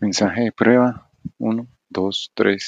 Mensaje de prueba 1, 2, 3.